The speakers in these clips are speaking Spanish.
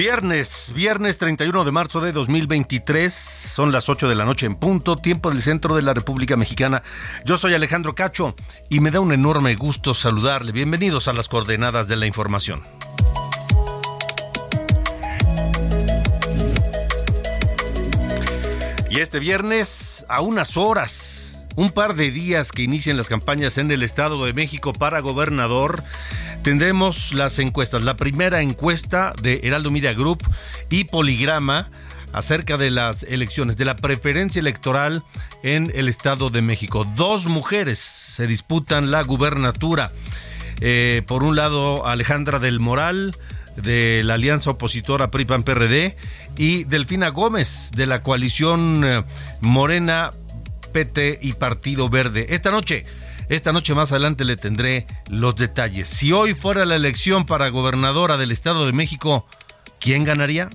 Viernes, viernes 31 de marzo de 2023, son las 8 de la noche en punto, tiempo del centro de la República Mexicana. Yo soy Alejandro Cacho y me da un enorme gusto saludarle. Bienvenidos a las coordenadas de la información. Y este viernes, a unas horas un par de días que inician las campañas en el Estado de México para gobernador, tendremos las encuestas. La primera encuesta de Heraldo Media Group y Poligrama acerca de las elecciones, de la preferencia electoral en el Estado de México. Dos mujeres se disputan la gubernatura. Eh, por un lado, Alejandra del Moral, de la alianza opositora PRI-PAN-PRD, y Delfina Gómez, de la coalición eh, Morena PT y Partido Verde. Esta noche, esta noche más adelante le tendré los detalles. Si hoy fuera la elección para gobernadora del Estado de México, ¿quién ganaría?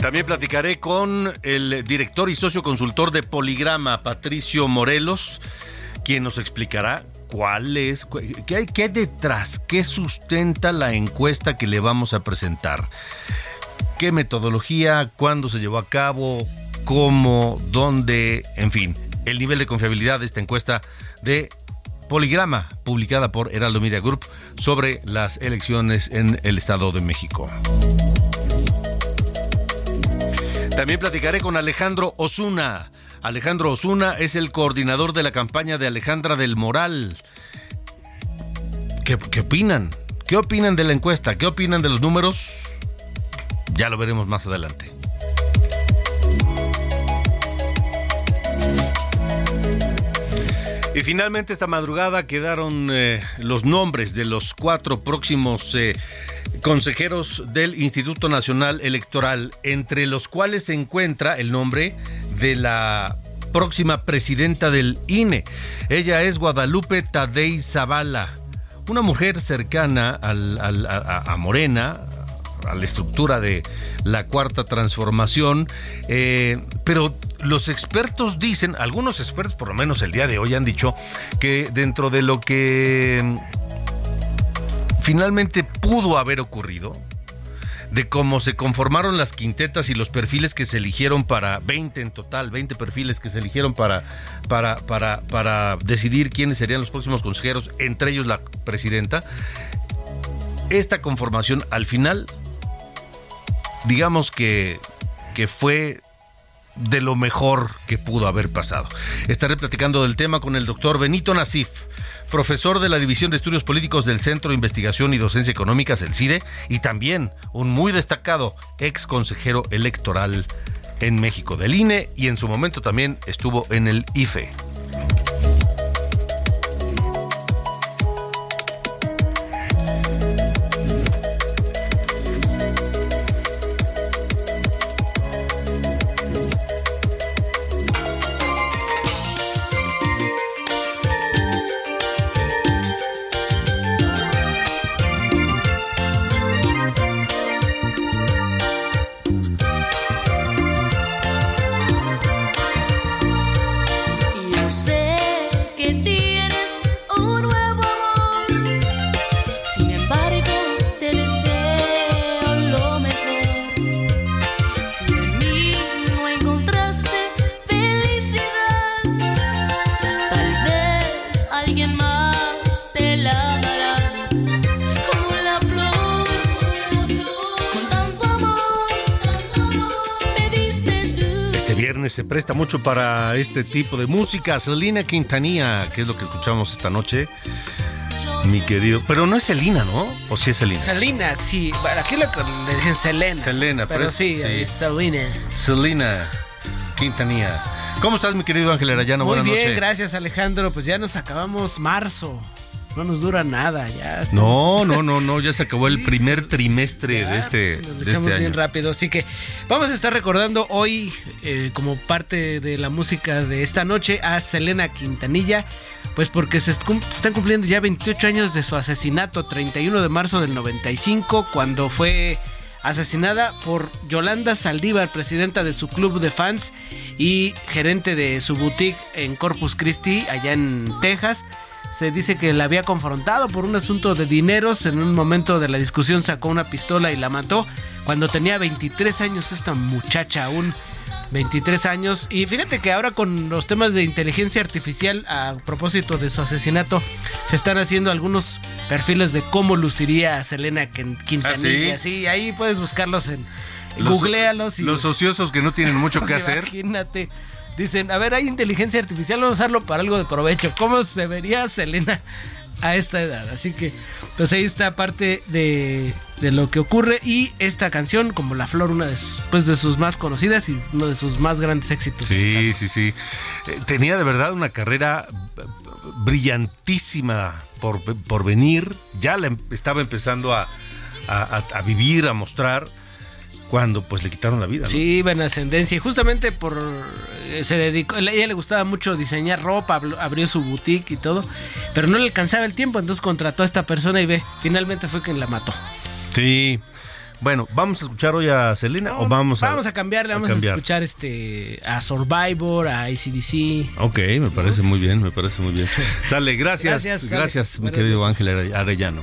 También platicaré con el director y socio consultor de Poligrama, Patricio Morelos, quien nos explicará cuál es, qué hay, qué detrás, qué sustenta la encuesta que le vamos a presentar. ¿Qué metodología? ¿Cuándo se llevó a cabo? ¿Cómo? ¿Dónde? En fin, el nivel de confiabilidad de esta encuesta de Poligrama, publicada por Heraldo Media Group sobre las elecciones en el Estado de México. También platicaré con Alejandro Osuna Alejandro Osuna es el coordinador de la campaña de Alejandra del Moral. ¿Qué, opinan? ¿Qué opinan de la encuesta? ¿Qué opinan de los números? Ya lo veremos más adelante. Y finalmente esta madrugada quedaron eh, los nombres de los cuatro próximos eh, consejeros del Instituto Nacional Electoral, entre los cuales se encuentra el nombre de la próxima presidenta del INE. Ella es Guadalupe Tadei Zavala, una mujer cercana a, Morena, a la estructura de la cuarta transformación, eh, pero los expertos dicen, algunos expertos por lo menos el día de hoy han dicho que dentro de lo que finalmente pudo haber ocurrido, de cómo se conformaron las quintetas y los perfiles que se eligieron para 20 en total, 20 perfiles que se eligieron para, para, para, para decidir quiénes serían los próximos consejeros, entre ellos la presidenta. Esta conformación al final, digamos que, que fue de lo mejor que pudo haber pasado. Estaré platicando del tema con el doctor Benito Nasif, profesor de la División de Estudios Políticos del Centro de Investigación y Docencia Económicas, el CIDE, y también un muy destacado ex consejero electoral en México del INE y en su momento también estuvo en el IFE. Se presta mucho para este tipo de música. Selena Quintanilla, que es lo que escuchamos esta noche. Mi querido. Pero no es Selena, ¿no? ¿O sí es Selena? Selena, sí. Bueno, aquí le dicen Selena. Selena, pero, pero sí, sí. es Selena. Selena Quintanilla. ¿Cómo estás, mi querido Ángel Arayano? Muy Buenas bien, gracias Alejandro. Pues ya nos acabamos marzo. No nos dura nada, ya. No, no, no, no, ya se acabó el primer trimestre Ya, de este, nos de echamos este bien año. rápido. Así que vamos a estar recordando hoy, eh, como parte de la música de esta noche, a Selena Quintanilla. Pues porque se están cumpliendo ya 28 años de su asesinato, 31 de marzo del 95, cuando fue asesinada por Yolanda Saldívar, presidenta de su club de fans y gerente de su boutique en Corpus Christi, allá en Texas. Se dice que la había confrontado por un asunto de dineros. En un momento de la discusión sacó una pistola y la mató. Cuando tenía 23 años esta muchacha aún. 23 años. Y fíjate que ahora con los temas de inteligencia artificial a propósito de su asesinato, se están haciendo algunos perfiles de cómo luciría Selena Quin- Quintanilla. ¿Ah, sí? ahí puedes buscarlos en... Los- googlealos y... Los ociosos que no tienen mucho que hacer. Imagínate. Dicen, a ver, hay inteligencia artificial, vamos a usarlo para algo de provecho. ¿Cómo se vería Selena a esta edad? Así que, pues ahí está parte de, de lo que ocurre. Y esta canción, como La Flor, una de, sus- pues, de sus más conocidas y uno de sus más grandes éxitos. Sí, sí, sí. Eh, Tenía de verdad una carrera brillantísima por, por venir. Ya la em- estaba empezando a- a vivir, a mostrar, cuando pues le quitaron la vida. ¿no? Sí, iba en ascendencia. Y justamente por. eh, Se dedicó. A ella le gustaba mucho diseñar ropa, abrió su boutique y todo. Pero no le alcanzaba el tiempo, entonces contrató a esta persona y ve, finalmente fue quien la mató. Sí. Bueno, ¿vamos a escuchar hoy a Selena o vamos a, Vamos a cambiarle, vamos a, cambiar? escuchar este a Survivor, a ACDC. Ok, me parece muy bien, me parece muy bien. Sale, gracias, Gracias, gracias, sale. mi querido. Ángel Are- Arellano.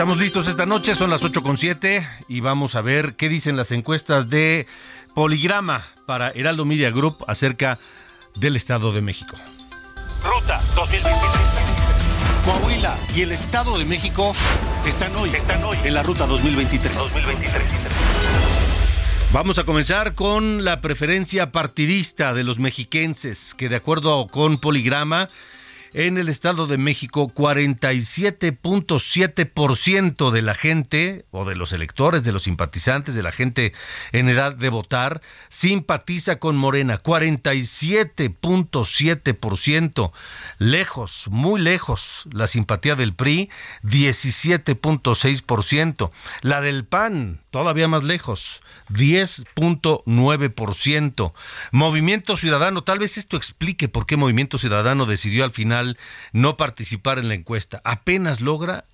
Estamos listos esta noche, son las 8 con 7 y vamos a ver qué dicen las encuestas de Poligrama para Heraldo Media Group acerca del Estado de México. Ruta 2023. Coahuila y el Estado de México están hoy, en la ruta 2023. Vamos a comenzar con la preferencia partidista de los mexiquenses, que de acuerdo con Poligrama, en el Estado de México 47.7% de la gente o de los electores, de los simpatizantes, de la gente en edad de votar, simpatiza con Morena. 47.7%. Lejos, muy lejos, la simpatía del PRI, 17.6%. La del PAN, todavía más lejos, 10.9%. Movimiento Ciudadano, tal vez esto explique por qué Movimiento Ciudadano decidió al final no participar en la encuesta. Apenas logra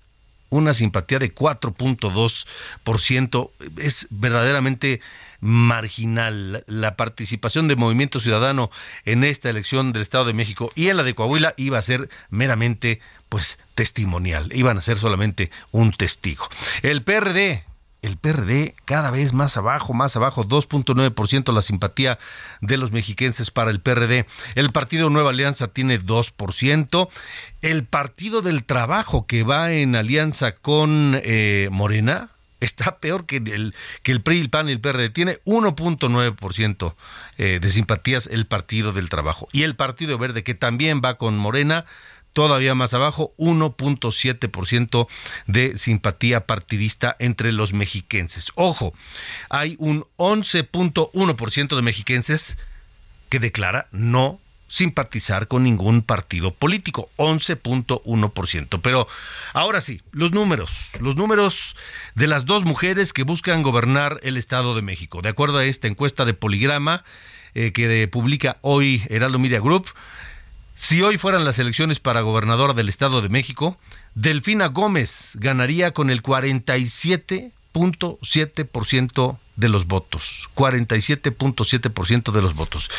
una simpatía de 4.2%. Es verdaderamente marginal. La participación de Movimiento Ciudadano en esta elección del Estado de México y en la de Coahuila iba a ser meramente pues testimonial. Iban a ser solamente un testigo. El PRD el PRD cada vez más abajo, más abajo, 2.9% la simpatía de los mexiquenses para el PRD. El Partido Nueva Alianza tiene 2%. El Partido del Trabajo que va en alianza con eh, Morena está peor que el, que el PRI, el PAN y el PRD. Tiene 1.9% eh, de simpatías el Partido del Trabajo. Y el Partido Verde que también va con Morena todavía más abajo, 1.7% de simpatía partidista entre los mexiquenses. Ojo, hay un 11.1% de mexiquenses que declara no simpatizar con ningún partido político, 11.1%. Pero ahora sí, los números, los números de las dos mujeres que buscan gobernar el Estado de México. De acuerdo a esta encuesta de Poligrama eh, que publica hoy Heraldo Media Group, si hoy fueran las elecciones para gobernadora del Estado de México, Delfina Gómez ganaría con el 47.7% de los votos, 47.7% de los votos.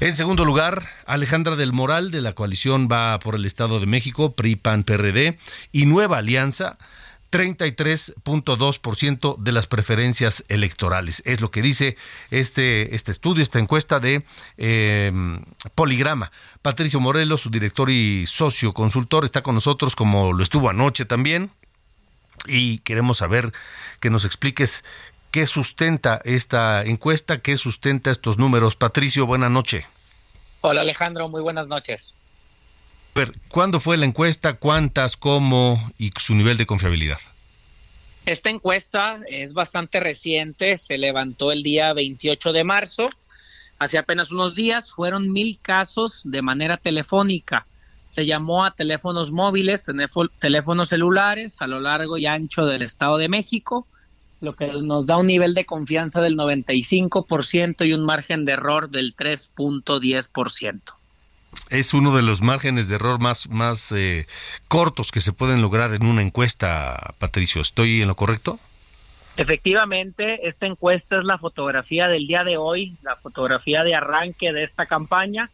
En segundo lugar, Alejandra del Moral de la coalición va por el Estado de México, PRI, PAN, PRD y Nueva Alianza 33.2% de las preferencias electorales. Es lo que dice este, este estudio, esta encuesta de eh, Poligrama. Patricio Morelos, su director y socio consultor, está con nosotros como lo estuvo anoche también. Y queremos saber que nos expliques qué sustenta esta encuesta, qué sustenta estos números. Patricio, buena noche. Hola Alejandro, muy buenas noches. ¿Cuándo fue la encuesta? ¿Cuántas? ¿Cómo? ¿Y su nivel de confiabilidad? Esta encuesta es bastante reciente, se levantó el día 28 de marzo. Hace apenas unos días fueron mil casos de manera telefónica. Se llamó a teléfonos móviles, teléfonos celulares a lo largo y ancho del Estado de México, lo que nos da un nivel de confianza del 95% y un margen de error del 3.10% es uno de los márgenes de error más, más eh, cortos que se pueden lograr en una encuesta, Patricio. ¿Estoy en lo correcto? Efectivamente, esta encuesta es la fotografía del día de hoy, la fotografía de arranque de esta campaña.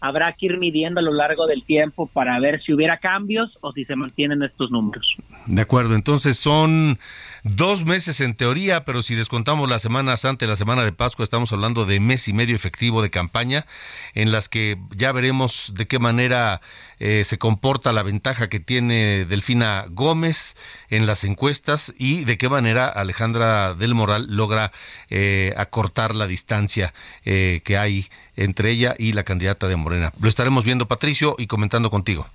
Habrá que ir midiendo a lo largo del tiempo para ver si hubiera cambios o si se mantienen estos números. De acuerdo, entonces son dos meses en teoría, pero si descontamos las semanas antes, la semana de Pascua, estamos hablando de mes y medio efectivo de campaña, en las que ya veremos de qué manera eh, se comporta la ventaja que tiene Delfina Gómez en las encuestas y de qué manera Alejandra del Moral logra eh, acortar la distancia eh, que hay entre ella y la candidata de Morena. Lo estaremos viendo, Patricio, y comentando contigo.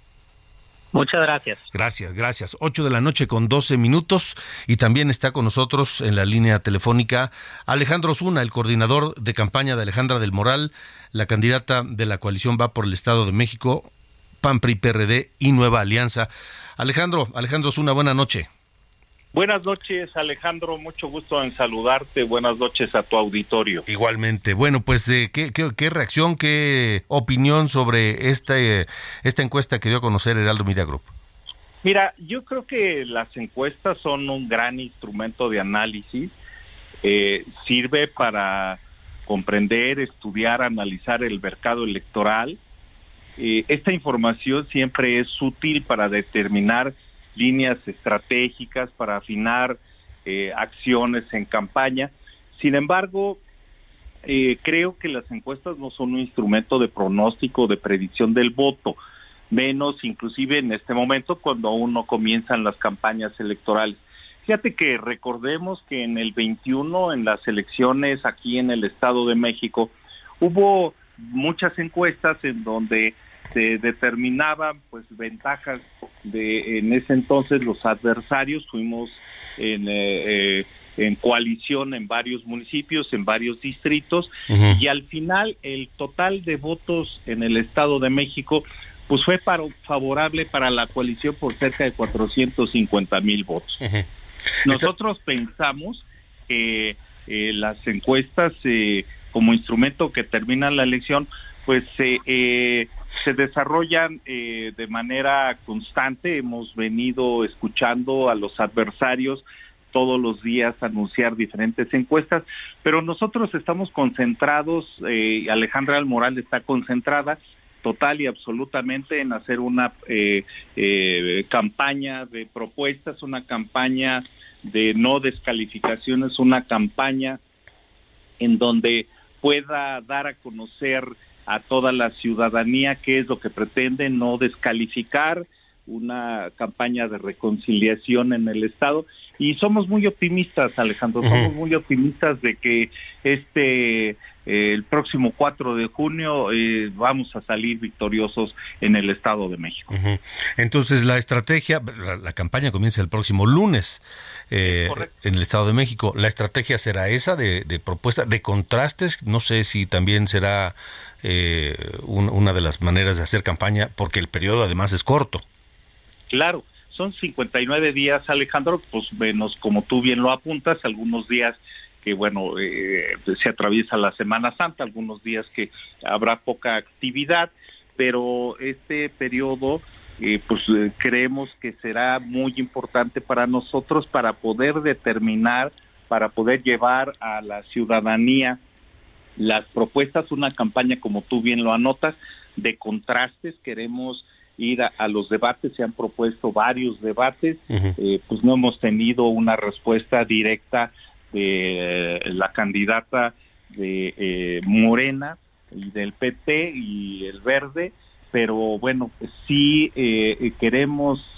Muchas gracias. Gracias, gracias. 8 de la noche con 12 minutos y también está con nosotros en la línea telefónica Alejandro Zuna, el coordinador de campaña de Alejandra del Moral, la candidata de la coalición va por el Estado de México, PAN, PRI, PRD y Nueva Alianza. Alejandro, Alejandro Zuna, buena noche. Buenas noches, Alejandro. Mucho gusto en saludarte. Buenas noches a tu auditorio. Igualmente. Bueno, pues, eh, ¿qué, qué, reacción, qué opinión sobre esta, esta encuesta que dio a conocer Heraldo Media Group? Mira, yo creo que las encuestas son un gran instrumento de análisis. Eh, sirve para comprender, estudiar, analizar el mercado electoral. Eh, esta información siempre es útil para determinar líneas estratégicas para afinar eh, acciones en campaña. Sin embargo, eh, creo que las encuestas no son un instrumento de pronóstico, de predicción del voto, menos inclusive en este momento cuando aún no comienzan las campañas electorales. Fíjate que recordemos que en el 21, en las elecciones aquí en el Estado de México, hubo muchas encuestas en donde se determinaban pues ventajas de en ese entonces los adversarios. Fuimos en eh, eh, en coalición en varios municipios, en varios distritos, y al final el total de votos en el Estado de México pues fue para, favorable para la coalición por cerca de 450 mil votos. Nosotros pensamos que eh, las encuestas como instrumento que termina la elección, pues eh, se desarrollan eh, de manera constante. Hemos venido escuchando a los adversarios todos los días anunciar diferentes encuestas, pero nosotros estamos concentrados, eh, Alejandra Almoral está concentrada total y absolutamente en hacer una eh, eh, campaña de propuestas, una campaña de no descalificaciones, una campaña en donde pueda dar a conocer a toda la ciudadanía qué es lo que pretende, no descalificar una campaña de reconciliación en el Estado. Y somos muy optimistas, Alejandro, somos muy optimistas de que este el próximo 4 de junio eh, vamos a salir victoriosos en el Estado de México. Entonces la estrategia, la, campaña comienza el próximo lunes eh, en el Estado de México. ¿La estrategia será esa de, de propuesta, de contrastes? No sé si también será eh, una de las maneras de hacer campaña, porque el periodo además es corto. Claro, son 59 días, Alejandro, pues menos como tú bien lo apuntas, algunos días que bueno, eh, se atraviesa la Semana Santa, algunos días que habrá poca actividad, pero este periodo eh, pues creemos que será muy importante para nosotros para poder determinar para poder llevar a la ciudadanía las propuestas, una campaña como tú bien lo anotas, de contrastes, queremos ir a, los debates, se han propuesto varios debates, eh, pues no hemos tenido una respuesta directa de eh, la candidata de eh, Morena y del PT y el Verde, pero bueno, sí queremos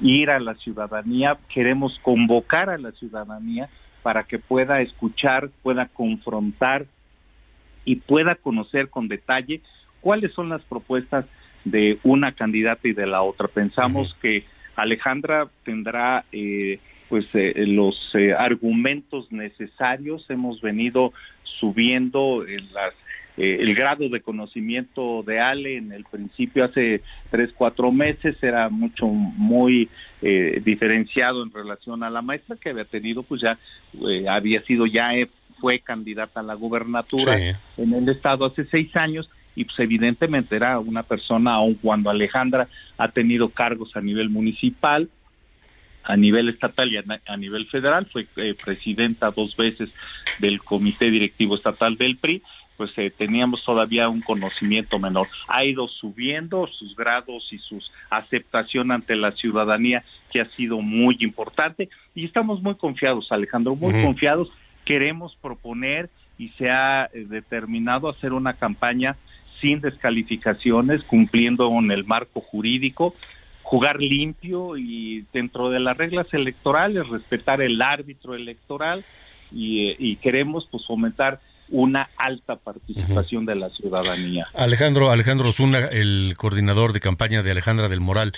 ir a la ciudadanía, queremos convocar a la ciudadanía para que pueda escuchar, pueda confrontar y pueda conocer con detalle cuáles son las propuestas de una candidata y de la otra. Pensamos que Alejandra tendrá eh, pues eh, los eh, argumentos necesarios. Hemos venido subiendo las, el grado de conocimiento de Ale en el principio hace tres cuatro meses era mucho muy diferenciado en relación a la maestra que había tenido pues ya había sido ya fue candidata a la gubernatura en el estado hace seis años y pues evidentemente era una persona, aun cuando Alejandra ha tenido cargos a nivel municipal, a nivel estatal y a, nivel federal, fue eh, presidenta dos veces del Comité Directivo Estatal del PRI, pues eh, teníamos todavía un conocimiento menor. Ha ido subiendo sus grados y su aceptación ante la ciudadanía, que ha sido muy importante, y estamos muy confiados, Alejandro, muy confiados. Queremos proponer y se ha eh, determinado hacer una campaña sin descalificaciones, cumpliendo con el marco jurídico, jugar limpio y dentro de las reglas electorales, respetar el árbitro electoral y, eh, queremos pues fomentar una alta participación de la ciudadanía. Alejandro, Alejandro Zuna, el coordinador de campaña de Alejandra del Moral,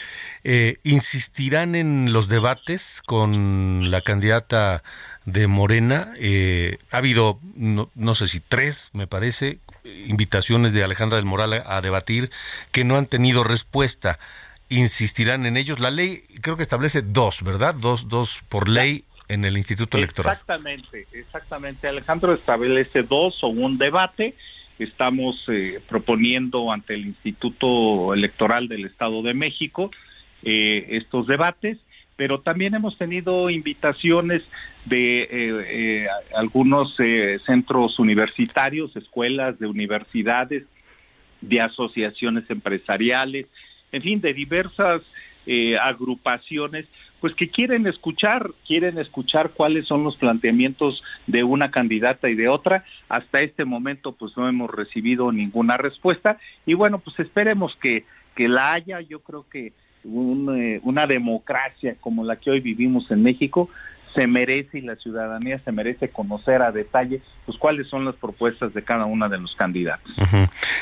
eh, ¿insistirán en los debates con la candidata de Morena? Eh, ha habido, no, no, sé si tres, me parece, invitaciones de Alejandra del Moral a, debatir que no han tenido respuesta. ¿Insistirán en ellos? La ley creo que establece dos, ¿verdad? Dos, dos por ley en el Instituto Electoral. Exactamente, exactamente. Alejandro establece dos o un debate. Estamos eh, proponiendo ante el Instituto Electoral del Estado de México eh, estos debates pero también hemos tenido invitaciones de eh, eh, algunos eh, centros universitarios, escuelas de universidades, de asociaciones empresariales, en fin, de diversas agrupaciones, pues que quieren escuchar, quieren escuchar cuáles son los planteamientos de una candidata y de otra. Hasta este momento, pues no hemos recibido ninguna respuesta y bueno, pues esperemos que, que la haya. Yo creo que eh, una democracia como la que hoy vivimos en México se merece y la ciudadanía se merece conocer a detalle pues cuáles son las propuestas de cada una de los candidatos.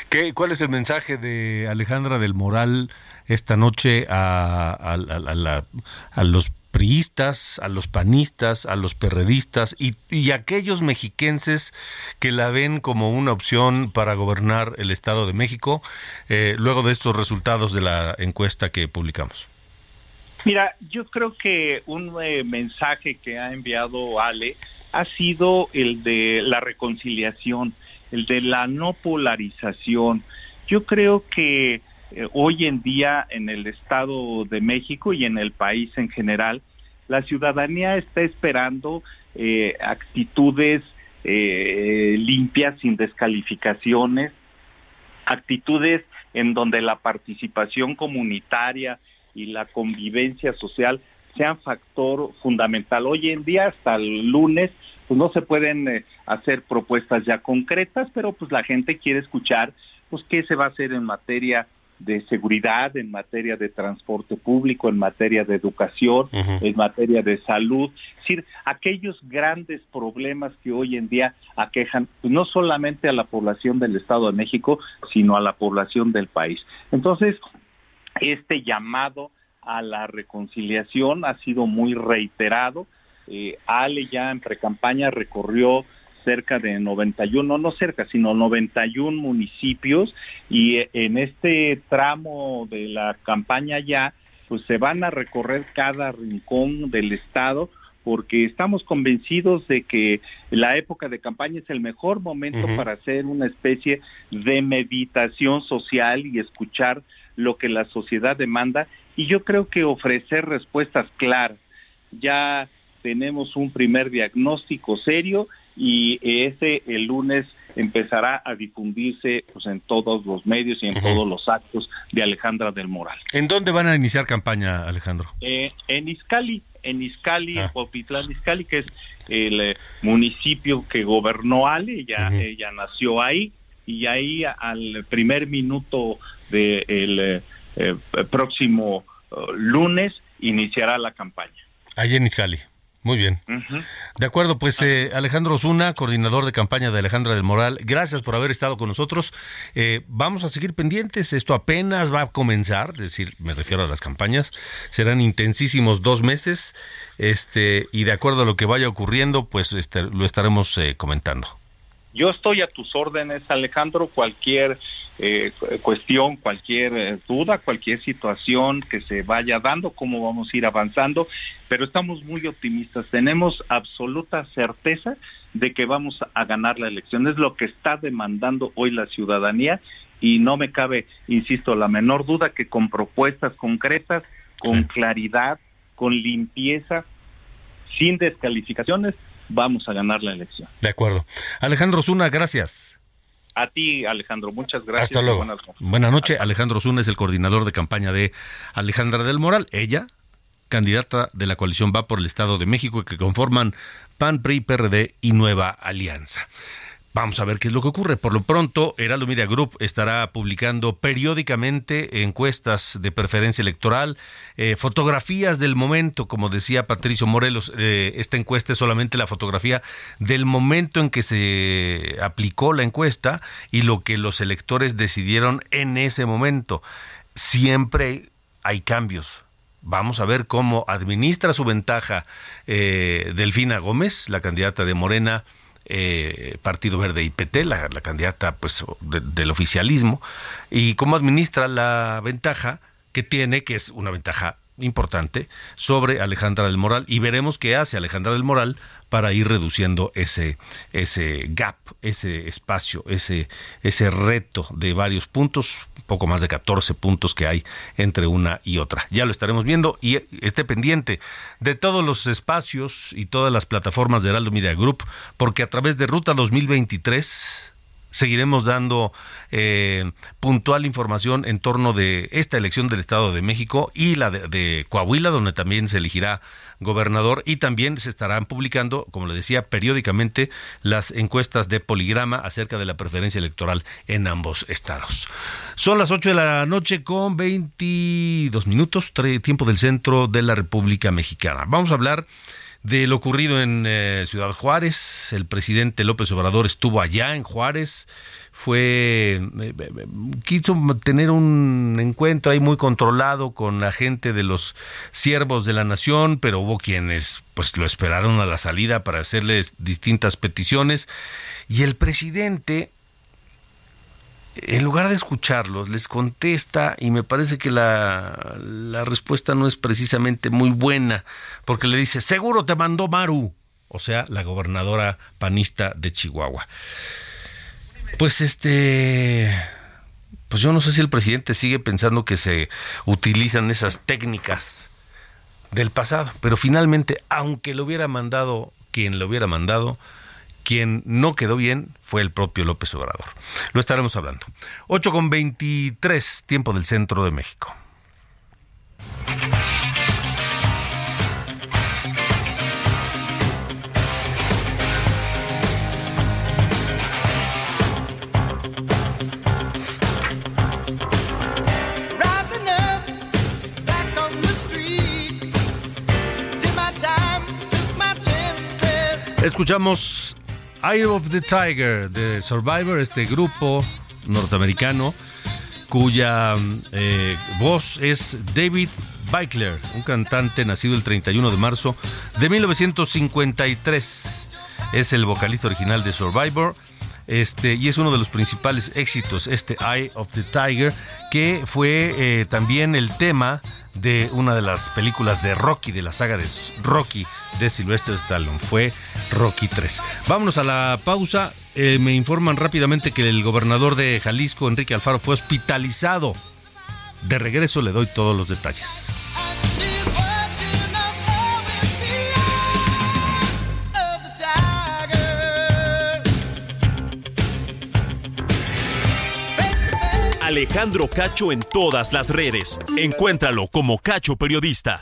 ¿Qué, ¿Cuál es el mensaje de Alejandra del Moral esta noche a, a los priistas, a los panistas, a los perredistas y, y, aquellos mexiquenses que la ven como una opción para gobernar el Estado de México eh, luego de estos resultados de la encuesta que publicamos? Mira, yo creo que un eh, mensaje que ha enviado Ale ha sido el de la reconciliación, el de la no polarización. Yo creo que eh, hoy en día en el Estado de México y en el país en general, la ciudadanía está esperando eh, actitudes limpias, sin descalificaciones, actitudes en donde la participación comunitaria y la convivencia social sean factor fundamental. Hoy en día, hasta el lunes, pues no se pueden hacer propuestas ya concretas, pero pues la gente quiere escuchar pues qué se va a hacer en materia de seguridad, en materia de transporte público, en materia de educación, en materia de salud, es decir, aquellos grandes problemas que hoy en día aquejan pues, no solamente a la población del Estado de México, sino a la población del país. Entonces, este llamado a la reconciliación ha sido muy reiterado. Eh, Ale ya en precampaña recorrió cerca de 91, no cerca, sino 91 municipios y eh, en este tramo de la campaña ya, pues se van a recorrer cada rincón del estado porque estamos convencidos de que la época de campaña es el mejor momento para hacer una especie de meditación social y escuchar lo que la sociedad demanda y yo creo que ofrecer respuestas claras. Ya tenemos un primer diagnóstico serio y ese el lunes empezará a difundirse pues, en todos los medios y en todos los actos de Alejandra del Moral. ¿En dónde van a iniciar campaña, Alejandro? Eh, en Izcali, en Izcali, Ah. en Popitlán Izcali, que es el eh, municipio que gobernó Ale, ella, ella nació ahí, y ahí al primer minuto del próximo eh, lunes iniciará la campaña. Ahí en Izcali. Muy bien. De acuerdo, pues eh, Alejandro Osuna, coordinador de campaña de Alejandra del Moral, gracias por haber estado con nosotros. Eh, vamos a seguir pendientes, esto apenas va a comenzar, es decir, me refiero a las campañas, serán intensísimos dos meses, este, y de acuerdo a lo que vaya ocurriendo, pues este, lo estaremos eh, comentando. Yo estoy a tus órdenes, Alejandro, cualquier eh, cu- cuestión, cualquier eh, duda, cualquier situación que se vaya dando, cómo vamos a ir avanzando, pero estamos muy optimistas, tenemos absoluta certeza de que vamos a ganar la elección, es lo que está demandando hoy la ciudadanía y no me cabe, insisto, la menor duda que con propuestas concretas, con Sí. claridad, con limpieza, sin descalificaciones, vamos a ganar la elección. De acuerdo. Alejandro Osuna, gracias. A ti, Alejandro, muchas gracias. Hasta luego. buenas noches. Buenas noches. Alejandro Osuna es el coordinador de campaña de Alejandra del Moral. Ella, candidata de la coalición Va por el Estado de México, que conforman PAN, PRI, PRD y Nueva Alianza. Vamos a ver qué es lo que ocurre. Por lo pronto, Heraldo Media Group estará publicando periódicamente encuestas de preferencia electoral, eh, fotografías del momento, como decía Patricio Morelos. eh, esta encuesta es solamente la fotografía del momento en que se aplicó la encuesta y lo que los electores decidieron en ese momento. Siempre hay cambios. Vamos a ver cómo administra su ventaja eh, Delfina Gómez, la candidata de Morena, eh, Partido Verde y PT, la, candidata pues de- del oficialismo, y cómo administra la ventaja que tiene, que es una ventaja importante, sobre Alejandra del Moral, y veremos qué hace Alejandra del Moral para ir reduciendo ese, ese gap, ese espacio, ese, ese reto de varios puntos, poco más de 14 puntos que hay entre una y otra. Ya lo estaremos viendo y esté pendiente de todos los espacios y todas las plataformas de Heraldo Media Group, porque a través de Ruta 2023 seguiremos dando eh, puntual información en torno de esta elección del Estado de México y la de, de Coahuila, donde también se elegirá gobernador y también se estarán publicando, como le decía, periódicamente las encuestas de poligrama acerca de la preferencia electoral en ambos estados. Son las 8 de la noche con 22 minutos, tiempo del centro de la República Mexicana. Vamos a hablar de lo ocurrido en eh, Ciudad Juárez. El presidente López Obrador estuvo allá en Juárez, fue eh, eh, quiso tener un encuentro ahí muy controlado con la gente de los siervos de la nación, pero hubo quienes pues lo esperaron a la salida para hacerles distintas peticiones y el presidente en lugar de escucharlos, les contesta y me parece que la, la respuesta no es precisamente muy buena, porque le dice, seguro te mandó Maru, o sea, la gobernadora panista de Chihuahua. Pues este, pues yo no sé si el presidente sigue pensando que se utilizan esas técnicas del pasado, pero finalmente, aunque lo hubiera mandado quien lo hubiera mandado, quien no quedó bien fue el propio López Obrador. Lo estaremos hablando. 8 con 23, tiempo del centro de México. Escuchamos Eye of the Tiger de Survivor, este grupo norteamericano cuya eh, voz es David Beichler, un cantante nacido el 31 de marzo de 1953. Es el vocalista original de Survivor. Este, y es uno de los principales éxitos, este Eye of the Tiger, que fue eh, también el tema de una de las películas de Rocky, de la saga de Rocky de Sylvester Stallone. Fue Rocky 3. Vámonos a la pausa. Eh, me informan rápidamente que el gobernador de Jalisco, Enrique Alfaro, fue hospitalizado. De regreso le doy todos los detalles. Alejandro Cacho en todas las redes. Encuéntralo como Cacho Periodista.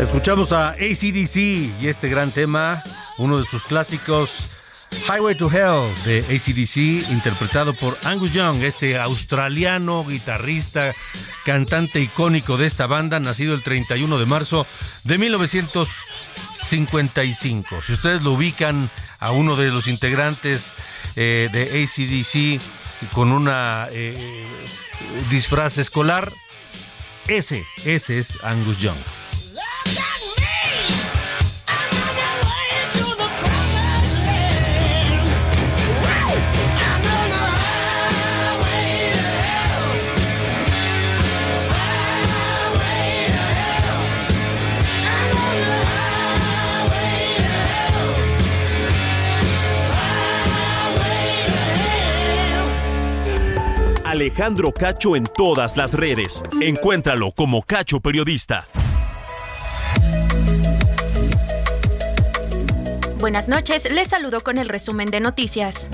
Escuchamos a ACDC y este gran tema, uno de sus clásicos, Highway to Hell de ACDC, interpretado por Angus Young, este australiano guitarrista, cantante icónico de esta banda, nacido el 31 de marzo de 1955. Si ustedes lo ubican a uno de los integrantes eh, de ACDC con una eh, disfraz escolar, ese, ese es Angus Young. Alejandro Cacho en todas las redes. Encuéntralo como Cacho Periodista. Buenas noches, les saludo con el resumen de noticias.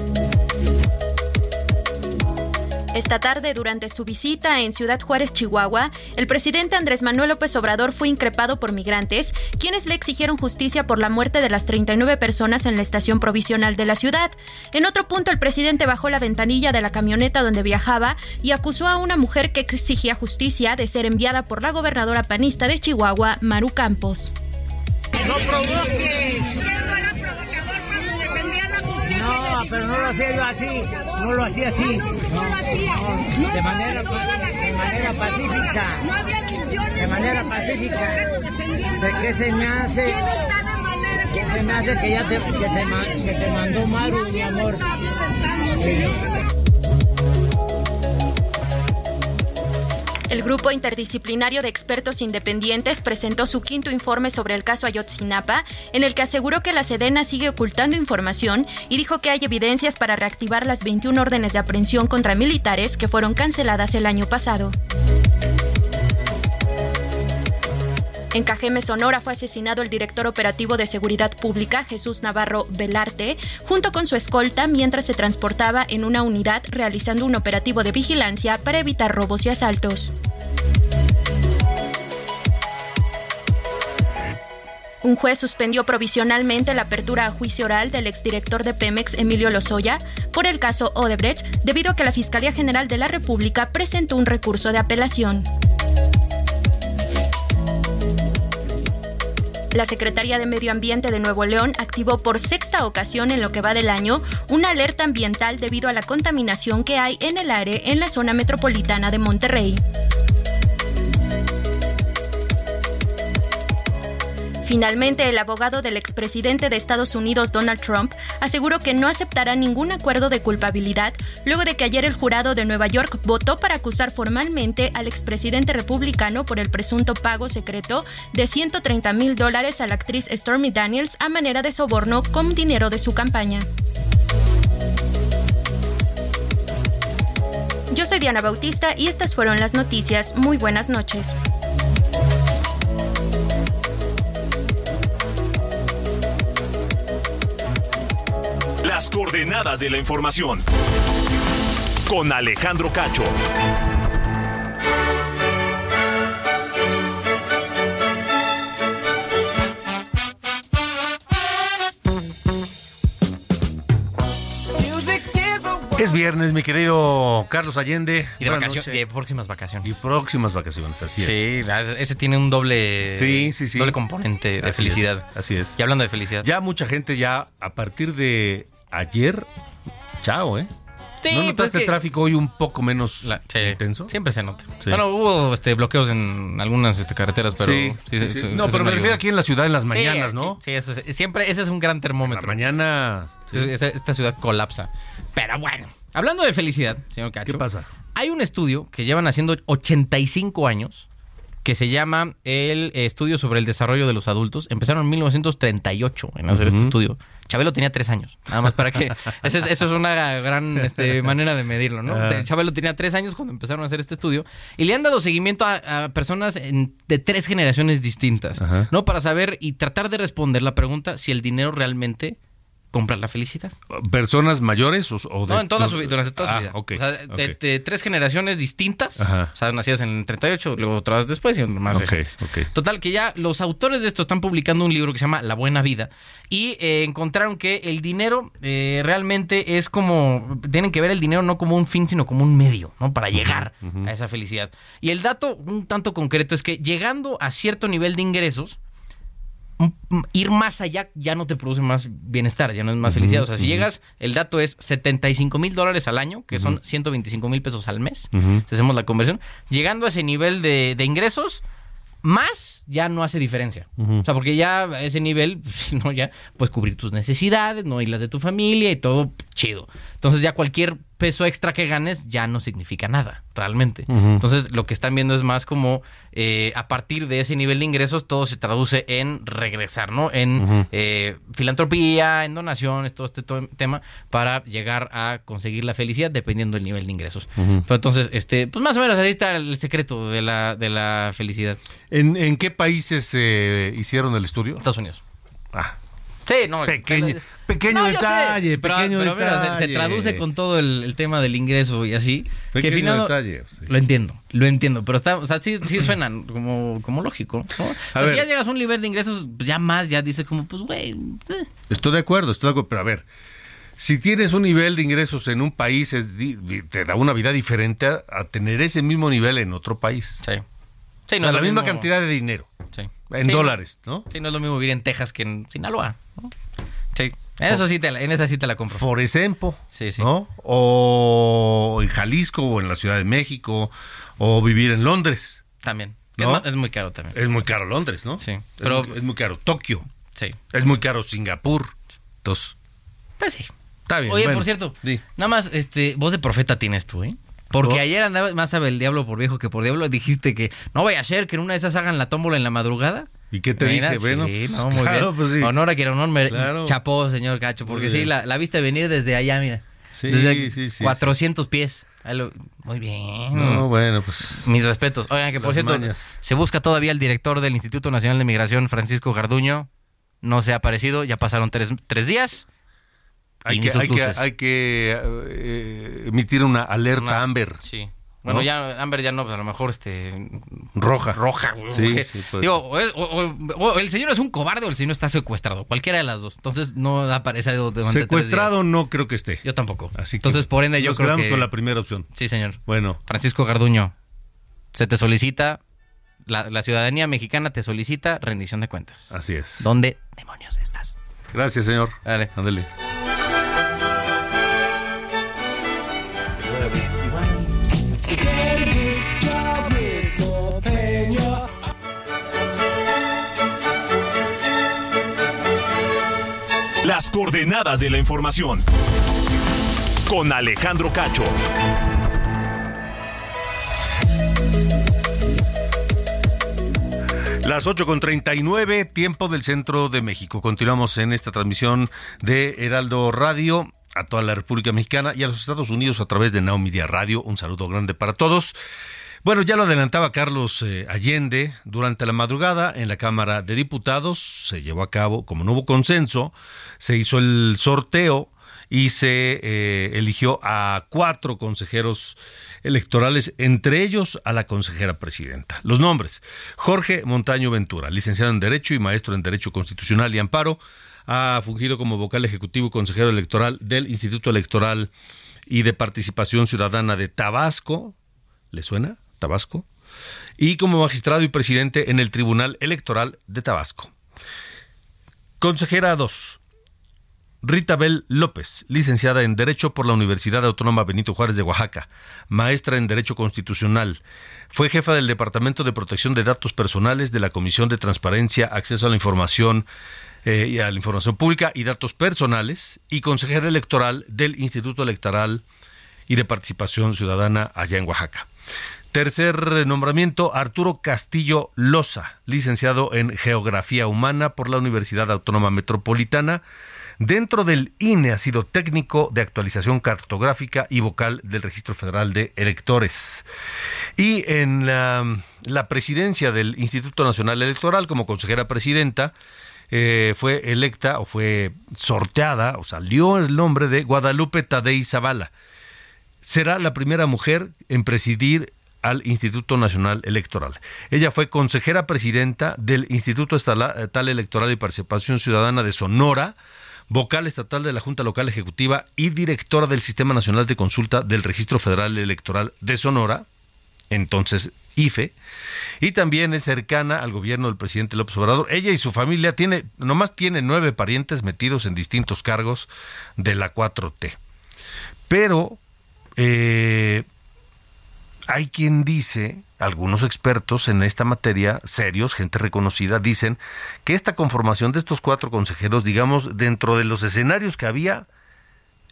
Esta tarde, durante su visita en Ciudad Juárez, Chihuahua, el presidente Andrés Manuel López Obrador fue increpado por migrantes, quienes le exigieron justicia por la muerte de las 39 personas en la estación provisional de la ciudad. En otro punto, el presidente bajó la ventanilla de la camioneta donde viajaba y acusó a una mujer que exigía justicia de ser enviada por la gobernadora panista de Chihuahua, Maru Campos. ¡No provoques! No, pero no lo hacía yo así, no lo hacía así. No, no, de manera, de manera pacífica. De manera pacífica. ¿De qué se me hace? ¿Qué se me hace que ya te, que te, que te mandó Maru, mi amor? El grupo interdisciplinario de expertos independientes presentó su quinto informe sobre el caso Ayotzinapa, en el que aseguró que la Sedena sigue ocultando información y dijo que hay evidencias para reactivar las 21 órdenes de aprehensión contra militares que fueron canceladas el año pasado. En Cajeme, Sonora, fue asesinado el director operativo de Seguridad Pública, Jesús Navarro Velarte, junto con su escolta mientras se transportaba en una unidad realizando un operativo de vigilancia para evitar robos y asaltos. Un juez suspendió provisionalmente la apertura a juicio oral del exdirector de Pemex, Emilio Lozoya, por el caso Odebrecht, debido a que la Fiscalía General de la República presentó un recurso de apelación. La Secretaría de Medio Ambiente de Nuevo León activó por sexta ocasión en lo que va del año una alerta ambiental debido a la contaminación que hay en el aire en la zona metropolitana de Monterrey. Finalmente, el abogado del expresidente de Estados Unidos, Donald Trump, aseguró que no aceptará ningún acuerdo de culpabilidad luego de que ayer el jurado de Nueva York votó para acusar formalmente al expresidente republicano por el presunto pago secreto de 130 mil dólares a la actriz Stormy Daniels a manera de soborno con dinero de su campaña. Yo soy Diana Bautista y estas fueron las noticias. Muy buenas noches. Coordenadas de la información. Con Alejandro Cacho. Es viernes, mi querido Carlos Allende. Y de, vacaciones, de próximas vacaciones. Y próximas vacaciones, así es. Sí, ese tiene un doble, Sí, sí, sí. doble componente de Así felicidad. es, así es. Y hablando de felicidad. Ya mucha gente ya a partir de ayer, chao, ¿eh? Sí, ¿No pues notaste que- el tráfico hoy un poco menos Sí, intenso? Siempre se nota. Sí. Bueno, hubo este, bloqueos en algunas este, carreteras, pero... Sí, No, pero me refiero aquí en la ciudad en las mañanas, ¿no? Sí, eso es- siempre ese es un gran termómetro. La mañana. Esta ciudad colapsa. Pero bueno, hablando de felicidad, señor Cacho. ¿Qué pasa? Hay un estudio que llevan haciendo 85 años que se llama el Estudio sobre el Desarrollo de los Adultos. Empezaron en 1938 en hacer este estudio. Chabelo tenía tres años, nada más para que... Esa es, eso es una gran este, manera de medirlo, ¿no? Ah. Chabelo tenía tres años cuando empezaron a hacer este estudio y le han dado seguimiento a, a personas en- de tres generaciones distintas, Ajá. ¿no? Para saber y tratar de responder la pregunta si el dinero realmente compra la felicidad. ¿Personas mayores o, o de No, en toda su vida, durante toda Ah, su vida. ok, O sea, de, tres generaciones distintas. Ajá. O sea, nacidas en el 38, luego otras después y más Ok, recientes. ok. Total, que ya los autores de esto están publicando un libro que se llama La Buena Vida y eh, encontraron que el dinero eh, realmente es como, tienen que ver el dinero no como un fin, sino como un medio, ¿no? Para llegar a esa felicidad. Y el dato un tanto concreto es que llegando a cierto nivel de ingresos, ir más allá ya no te produce más bienestar, ya no es más felicidad. O sea, si llegas, el dato es 75 mil dólares al año, que son 125 mil pesos al mes, si hacemos la conversión, llegando a ese nivel de, de ingresos, más ya no hace diferencia. O sea, porque ya a ese nivel, pues, no, ya puedes cubrir tus necesidades, no y las de tu familia y todo chido. Entonces ya cualquier peso extra que ganes ya no significa nada, realmente. Entonces lo que están viendo es más como eh, a partir de ese nivel de ingresos todo se traduce en regresar, ¿no? En eh, filantropía, en donaciones, todo este tema para llegar a conseguir la felicidad dependiendo del nivel de ingresos. Pero entonces, este, pues más o menos ahí está el secreto de la, de la felicidad. ¿En, en qué países eh, hicieron el estudio? Estados Unidos. Ah, Sí, no. Pequeño- pero- pequeño sé, detalle, pero, pequeño pero mira, se- se, detalle. traduce con todo el, el tema del ingreso y así. que Pequeño final- detalle, sí. Lo entiendo, lo entiendo, pero está, o sea, sí, sí suena como, como lógico. ¿no? O sea, ver. si ya llegas a un nivel de ingresos, pues ya más, ya dices como, pues, güey, eh. Estoy de acuerdo, estoy de acuerdo, pero a ver, si tienes un nivel de ingresos en un país, es te da una vida diferente a, a tener ese mismo nivel en otro país. Sí. Sí, o sea, la misma mismo- cantidad de dinero. En Sí, dólares, ¿no? Sí, no es lo mismo vivir en Texas que en Sinaloa. ¿no? Sí. En eso sí te la, en esa sí te la compro. For example, Sí, sí. ¿no? O en Jalisco, o en la Ciudad de México, o vivir en Londres. También. ¿No? Es, muy caro también. Es muy caro Londres, ¿no? Sí. Es Pero- muy- es muy caro Tokio, Sí. es muy caro Singapur. Entonces, Pues sí. está bien. Oye, bueno, por cierto, nada más, este, voz de profeta tienes tú, ¿eh? Porque ¿Por? ayer andaba más sabe el diablo por viejo que por diablo. Dijiste que no vaya a ser que en una de esas hagan la tómbola en la madrugada. ¿Y qué te Mira, dije? sí, no, muy claro, bien. pues sí. Honor a quien honor me Claro. chapó, señor Cacho, porque sí, la, la viste venir desde allá, mira. Sí, desde sí, sí, 400 pies. Muy bien. No, bueno, pues. Mis respetos. Oigan, que por cierto, mañas. se busca todavía el director del Instituto Nacional de Migración, Francisco Garduño. No se ha aparecido, ya pasaron tres, tres días. Hay que, ni sus hay que, luces. hay que eh, emitir una alerta Una- Amber. Sí. Bueno, ¿no? ya Amber ya no, pues a lo mejor este Roja. roja. güey, Sí, sí, puede digo, o, el- o- o- o el señor es un cobarde o el señor está secuestrado, cualquiera de las dos. Entonces no aparece durante tres Secuestrado días. no creo que esté. Yo tampoco. Así que Entonces, por ende, yo nos creo quedamos que con la primera opción. Sí, señor. Bueno, Francisco Garduño, se te solicita la, la ciudadanía mexicana te solicita rendición de cuentas. así es. ¿Dónde demonios estás? Gracias, señor. Dale. Ándale. Coordenadas de la información. Con Alejandro Cacho. Las 8 con 39, tiempo del centro de México. Continuamos en esta transmisión de Heraldo Radio a toda la República Mexicana y a los Estados Unidos a través de Now Media Radio. Un saludo grande para todos. Bueno, ya lo adelantaba Carlos eh, Allende, durante la madrugada en la Cámara de Diputados se llevó a cabo, como no hubo consenso, se hizo el sorteo y se eh, eligió a cuatro consejeros electorales, entre ellos a la consejera presidenta. Los nombres, Jorge Montaño Ventura, licenciado en Derecho y maestro en Derecho Constitucional y Amparo, ha fungido como vocal ejecutivo y consejero electoral del Instituto Electoral y de Participación Ciudadana de Tabasco, ¿le suena? Tabasco, y como magistrado y presidente en el Tribunal Electoral de Tabasco. Consejera 2. Rita Bel López, licenciada en Derecho por la Universidad Autónoma Benito Juárez de Oaxaca, maestra en Derecho Constitucional. Fue jefa del Departamento de Protección de Datos Personales de la Comisión de Transparencia, Acceso a la Información eh, y a la Información Pública y Datos Personales y consejera electoral del Instituto Electoral y de Participación Ciudadana allá en Oaxaca. Tercer nombramiento, Arturo Castillo Loza, licenciado en Geografía Humana por la Universidad Autónoma Metropolitana. Dentro del INE ha sido técnico de actualización cartográfica y vocal del Registro Federal de Electores. Y en la, presidencia del Instituto Nacional Electoral, como consejera presidenta, eh, fue electa o fue sorteada o salió el nombre de Guadalupe Tadei Zavala. Será la primera mujer en presidir al Instituto Nacional Electoral. Ella fue consejera presidenta del Instituto Estatal Electoral y Participación Ciudadana de Sonora, vocal estatal de la Junta Local Ejecutiva y directora del Sistema Nacional de Consulta del Registro Federal Electoral de Sonora, entonces IFE, y también es cercana al gobierno del presidente López Obrador. Ella y su familia tiene, nomás tiene nueve parientes metidos en distintos cargos de la 4T. Pero eh, hay quien dice, algunos expertos en esta materia, serios, gente reconocida, dicen que esta conformación de estos cuatro consejeros, digamos, dentro de los escenarios que había,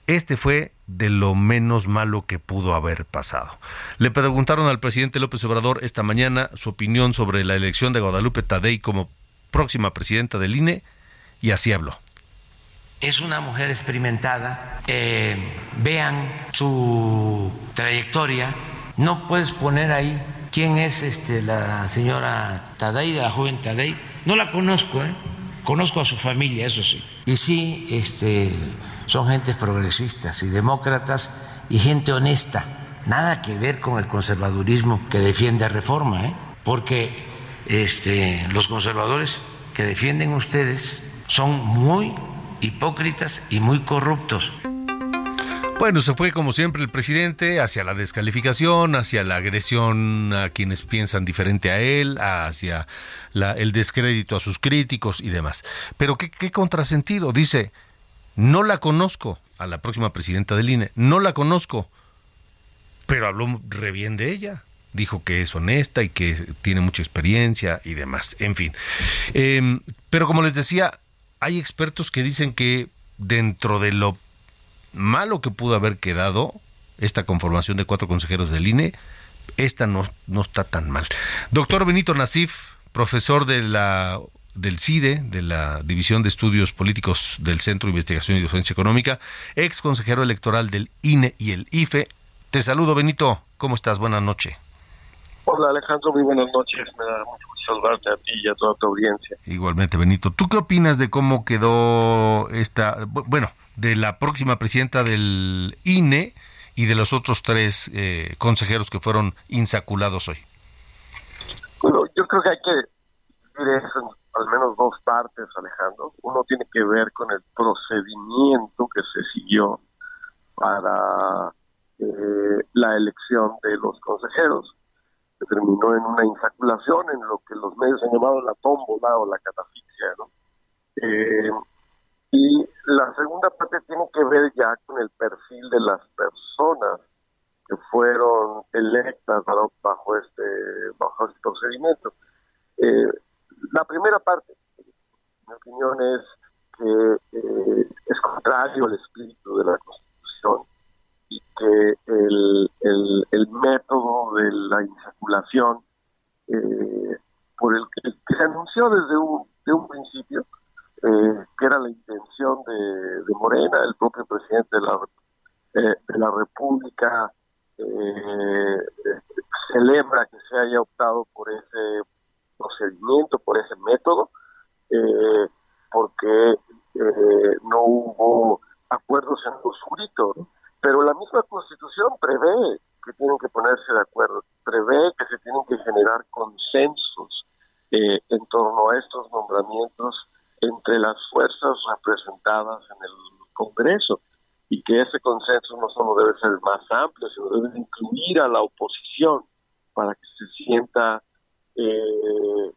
este fue de lo menos malo que pudo haber pasado. Le preguntaron al presidente López Obrador esta mañana su opinión sobre la elección de Guadalupe Tadei como próxima presidenta del INE y así habló. Es una mujer experimentada. Eh, vean su trayectoria. No puedes poner ahí quién es este, la señora Tadei, la joven Tadei. No la conozco, ¿eh? Conozco a su familia, eso sí. Y sí, este, son gentes progresistas y demócratas y gente honesta. Nada que ver con el conservadurismo que defiende reforma, ¿eh? Porque este, los conservadores que defienden ustedes son muy hipócritas y muy corruptos. Bueno, se fue como siempre el presidente hacia la descalificación, hacia la agresión a quienes piensan diferente a él, hacia la- el descrédito a sus críticos y demás. Pero qué, qué contrasentido, dice, no la conozco a la próxima presidenta del INE, no la conozco, pero habló re bien de ella. Dijo que es honesta y que tiene mucha experiencia y demás. En fin. Em, pero como les decía, hay expertos que dicen que dentro de lo malo que pudo haber quedado esta conformación de cuatro consejeros del INE, esta no, no está tan mal. Doctor Benito Nasif, profesor de la del CIDE, de la División de Estudios Políticos del Centro de Investigación y Docencia Económica, ex consejero electoral del INE y el IFE. Te saludo, Benito. ¿Cómo estás? Buenas noches. Hola Alejandro, muy buenas noches. Me da mucho gusto saludarte a ti y a toda tu audiencia. Igualmente, Benito. ¿Tú qué opinas de cómo quedó esta, bu- bueno, de la próxima presidenta del INE y de los otros tres eh, consejeros que fueron insaculados hoy? Bueno, yo creo que hay que dividir eso en al menos dos partes, Alejandro. Uno tiene que ver con el procedimiento que se siguió para eh, la elección de los consejeros. Se terminó en una insaculación, en lo que los medios han llamado la tómbola o la catafixia, ¿no? Eh, y la segunda parte tiene que ver ya con el perfil de las personas que fueron electas bajo este bajo este procedimiento. Eh, la primera parte, mi opinión es que eh, es contrario al espíritu de la Constitución y que el, el, método de la insaculación eh, por el que se anunció desde un, de un principio, eh, que era la intención de, de Morena, el propio presidente de la, eh, de la República eh, celebra que se haya optado por ese procedimiento, por ese método, eh, porque eh, no hubo acuerdos en lo oscurito, ¿no? pero la misma Constitución prevé que tienen que ponerse de acuerdo, prevé que se tienen que generar consensos eh, en torno a estos nombramientos entre las fuerzas representadas en el que ese consenso no solo debe ser más amplio, sino debe incluir a la oposición para que se sienta eh,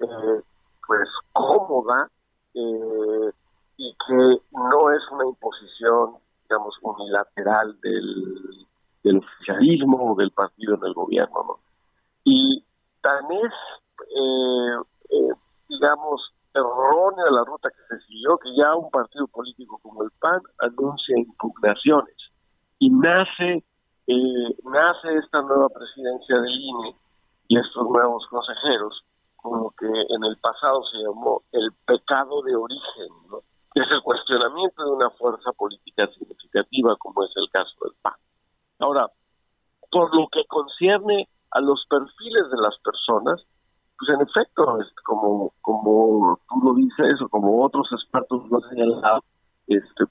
eh, pues cómoda eh, y que no es una imposición digamos unilateral del, del oficialismo o del partido en el gobierno ¿no? y tan es eh, eh, digamos errónea la ruta que se siguió que ya un partido político como el Anuncia impugnaciones y nace eh, nace esta nueva presidencia del INE y estos nuevos consejeros, como que en el pasado se llamó el pecado de origen, ¿no? que es el cuestionamiento de una fuerza política significativa, como es el caso del PAN. Ahora, por lo que concierne a los perfiles de las personas, pues en efecto, como, como tú lo dices, o como otros expertos lo han señalado, este,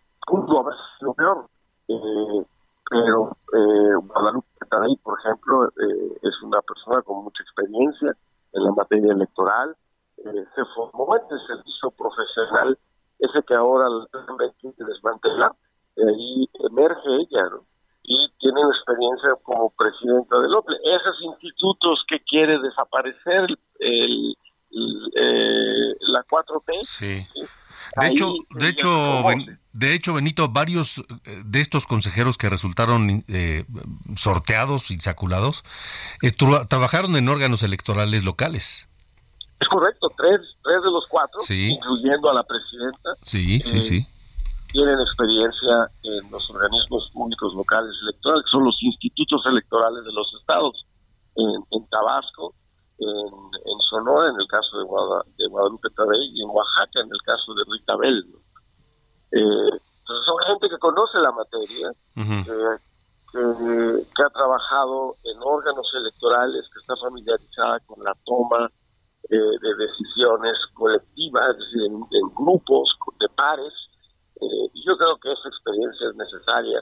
pudo haber sido peor. Eh, pero eh, Guadalupe Tadei, por ejemplo, eh, es una persona con mucha experiencia en la materia electoral, eh, se formó en el servicio profesional, ese que ahora que desmantelar, de ahí emerge ella, ¿no? y tiene experiencia como presidenta del OPLE. Esos institutos que quiere desaparecer el, el, la 4T, Sí. De hecho, de hecho, de hecho, Benito, varios eh, de estos consejeros que resultaron eh, sorteados, insaculados, eh, tra- trabajaron en órganos electorales locales. es correcto, tres, tres de los cuatro, Sí. incluyendo a la presidenta, Sí, sí, Eh, sí. tienen experiencia en los organismos públicos locales electorales, que son los institutos electorales de los estados, en, en Tabasco, en, en Sonora, en el caso de, Guada- de Guadalupe Tadei, y en Oaxaca, en el caso de Rita Bell. ¿no? Eh, entonces son gente que la materia, que, que- que ha trabajado en órganos electorales, que está familiarizada con la toma eh, de decisiones colectivas, en, en grupos de pares. Eh, y yo creo que esa experiencia es necesaria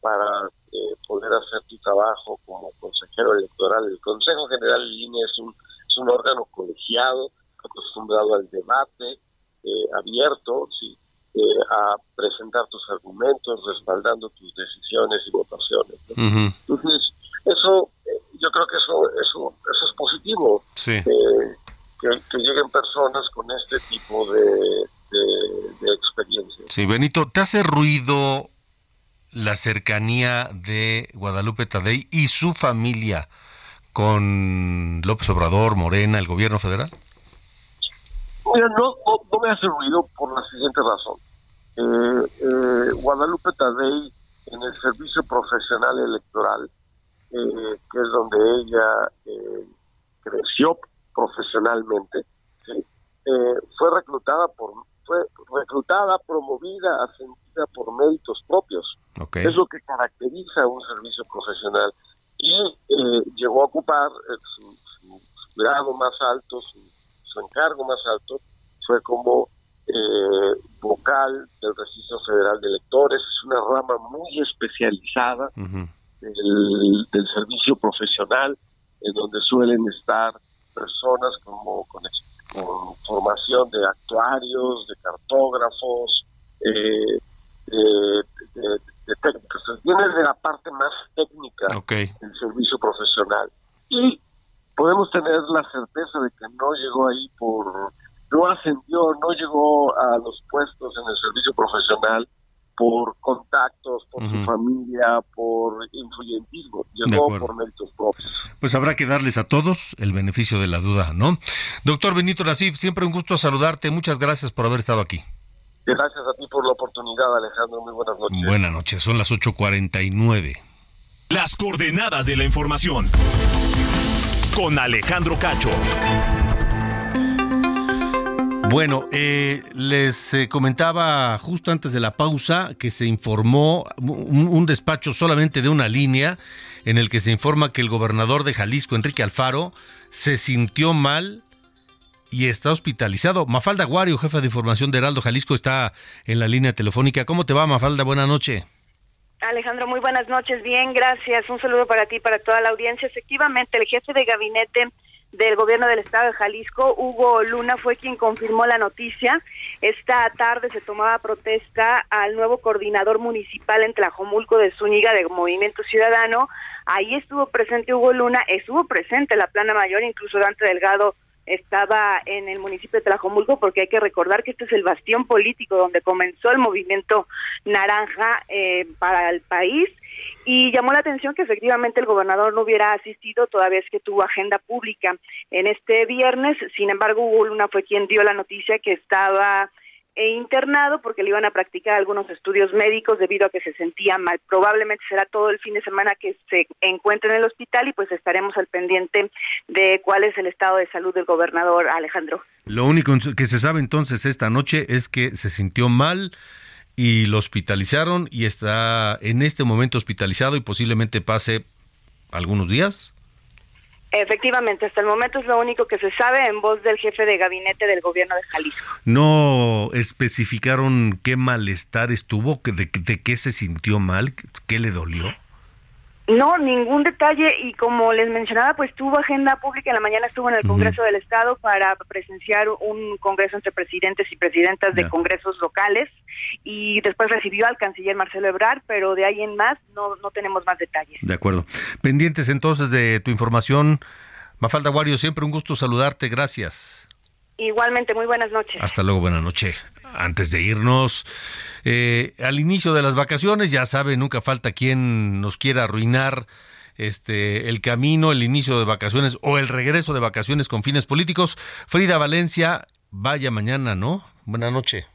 para eh, poder hacer tu trabajo como consejero electoral. El Consejo General de Línea es un, es un órgano colegiado, acostumbrado al debate eh, abierto, sí, eh, a presentar tus argumentos, respaldando tus decisiones y votaciones. Entonces, eso, eh, yo creo que eso, eso, eso es positivo, Sí. eh, que, que lleguen personas con este tipo de, de, de experiencia. Sí, Benito, ¿te hace ruido la cercanía de Guadalupe Tadei y su familia con López Obrador, Morena, el gobierno federal? Mira, no, no, no me hace ruido por la siguiente razón. Eh, Guadalupe Tadei, en el servicio profesional electoral, eh, que es donde ella eh, creció profesionalmente, ¿sí? Eh, fue reclutada por fue reclutada, promovida, ascendida por méritos propios. Ok. Es lo que caracteriza a un servicio profesional. Y eh, llegó a ocupar su, su- su grado más alto, su, su encargo más alto, fue como eh, eh, vocal del Registro Federal de Electores. Es una rama muy especializada del, del servicio profesional, en donde suelen estar personas como con, formación de actuarios, de cartógrafos, eh, de, de- de técnicos. Viene de la parte más técnica del servicio profesional. Y podemos tener la certeza de que no llegó ahí por, no ascendió, no llegó a los puestos en el servicio profesional por contactos, por su familia, por influyentismo, llegó por méritos propios. Pues habrá que darles a todos el beneficio de la duda, ¿no? Doctor Benito Nasif, siempre un gusto saludarte. Muchas gracias por haber estado aquí. Gracias a ti por la oportunidad, Alejandro. Muy buenas noches. Buenas noches, son las 8.49. Las coordenadas de la información. Con Alejandro Cacho. Bueno, eh, les eh, comentaba justo antes de la pausa que se informó un, despacho solamente de una línea en el que se informa que el gobernador de Jalisco, Enrique Alfaro, se sintió mal y está hospitalizado. Mafalda Guario, jefa de información de Heraldo Jalisco, está en la línea telefónica. ¿Cómo te va, Mafalda? Buenas noches. Alejandro, muy buenas noches. Bien, gracias. Un saludo para ti y para toda la audiencia. Efectivamente, el jefe de gabinete del gobierno del estado de Jalisco, Hugo Luna, fue quien confirmó la noticia. Esta tarde se tomaba protesta al nuevo coordinador municipal en Tlajomulco de Zúñiga de Movimiento Ciudadano. Ahí estuvo presente Hugo Luna, estuvo presente la plana mayor, incluso Dante Delgado estaba en el municipio de Tlajomulco porque hay que recordar que este es el bastión político donde comenzó el movimiento naranja eh, para el país y llamó la atención que efectivamente el gobernador no hubiera asistido toda vez que tuvo agenda pública en este viernes. Sin embargo, Hugo Luna fue quien dio la noticia que estaba internado porque le iban a practicar algunos estudios médicos debido a que se sentía mal. Probablemente será todo el fin de semana que se encuentre en el hospital y pues estaremos al pendiente de cuál es el estado de salud del gobernador Alejandro. Lo único que se sabe entonces esta noche es que se sintió mal y lo hospitalizaron y está en este momento hospitalizado y posiblemente pase algunos días. Efectivamente, hasta el momento es lo único que se sabe en voz del jefe de gabinete del gobierno de Jalisco. No especificaron qué malestar estuvo, de, de qué se sintió mal, qué le dolió. No, ningún detalle y como les mencionaba, pues tuvo agenda pública en la mañana estuvo en el Congreso del Estado para presenciar un congreso entre presidentes y presidentas de congresos locales y después recibió al canciller Marcelo Ebrard, pero de ahí en más no no tenemos más detalles. De acuerdo. Pendientes entonces de tu información. Mafalda Guario, siempre un gusto saludarte. Gracias. Igualmente, muy buenas noches. Hasta luego, buena noche. Antes de irnos, eh, al inicio de las vacaciones, ya sabe, nunca falta quien nos quiera arruinar este el camino, el inicio de vacaciones o el regreso de vacaciones con fines políticos. Frida Valencia, vaya mañana, ¿no? Buena noche.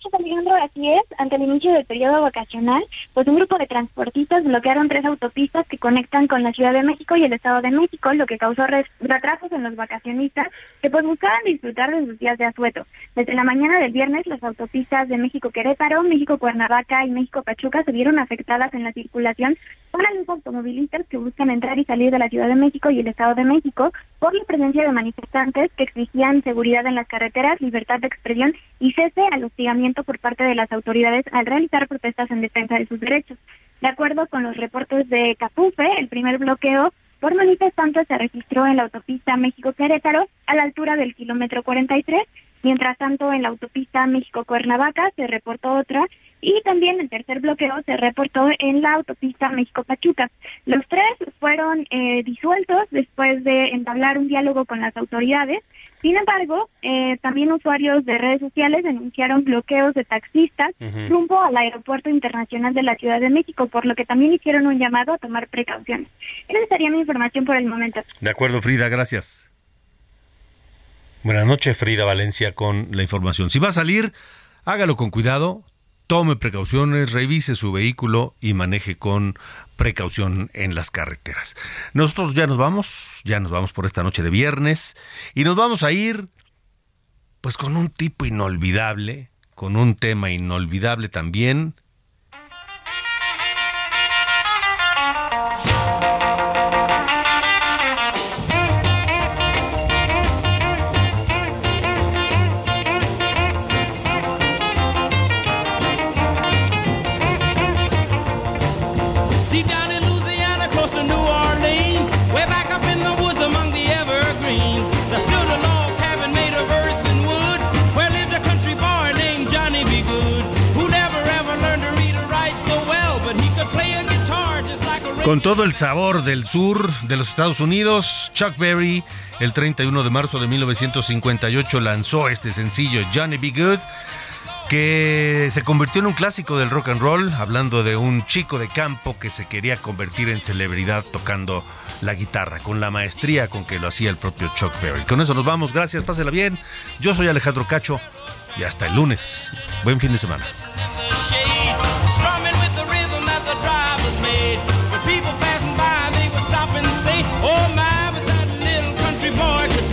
Noches, Alejandro. Así es, ante el inicio del periodo vacacional, pues un grupo de transportistas bloquearon tres autopistas que conectan con la Ciudad de México y el Estado de México, lo que causó retrasos en los vacacionistas que pues buscaban disfrutar de sus días de asueto. Desde la mañana del viernes, las autopistas de México-Querétaro, México-Cuernavaca y México-Pachuca se vieron afectadas en la circulación por los automovilistas que buscan entrar y salir de la Ciudad de México y el Estado de México por la presencia de manifestantes que exigían seguridad en las carreteras, libertad de expresión y cese al hostigamiento por parte de las autoridades al realizar protestas en defensa de sus derechos. De acuerdo con los reportes de Capufe, el primer bloqueo por manifestantes se registró en la autopista México-Querétaro a la altura del kilómetro 43, mientras tanto en la autopista México-Cuernavaca se reportó otra y también el tercer bloqueo se reportó en la autopista México-Pachuca. Los tres fueron eh, disueltos después de entablar un diálogo con las autoridades. Sin embargo, eh, también usuarios de redes sociales denunciaron bloqueos de taxistas rumbo al Aeropuerto Internacional de la Ciudad de México, por lo que también hicieron un llamado a tomar precauciones. Esa sería mi información por el momento. De acuerdo, Frida, gracias. Buenas noches, Frida Valencia, con la información. Si va a salir, hágalo con cuidado, tome precauciones, revise su vehículo y maneje con precaución en las carreteras. Nosotros ya nos vamos, ya nos vamos por esta noche de viernes y nos vamos a ir pues con un tipo inolvidable, con un tema inolvidable también. Con todo el sabor del sur de los Estados Unidos, Chuck Berry el 31 de marzo de 1958 lanzó este sencillo Johnny Be Good que se convirtió en un clásico del rock and roll, hablando de un chico de campo que se quería convertir en celebridad tocando la guitarra, con la maestría con que lo hacía el propio Chuck Berry. Con eso nos vamos, gracias, pásela bien. Yo soy Alejandro Cacho y hasta el lunes. Buen fin de semana.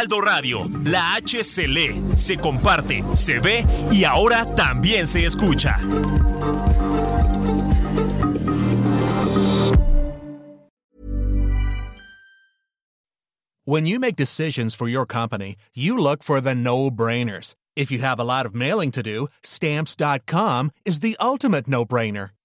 Heraldo Radio, la H se lee, se comparte, se ve y ahora también se escucha. When you make decisions for your company, you look for the no brainers. If you have a lot of mailing to do, stamps.com is the ultimate no brainer.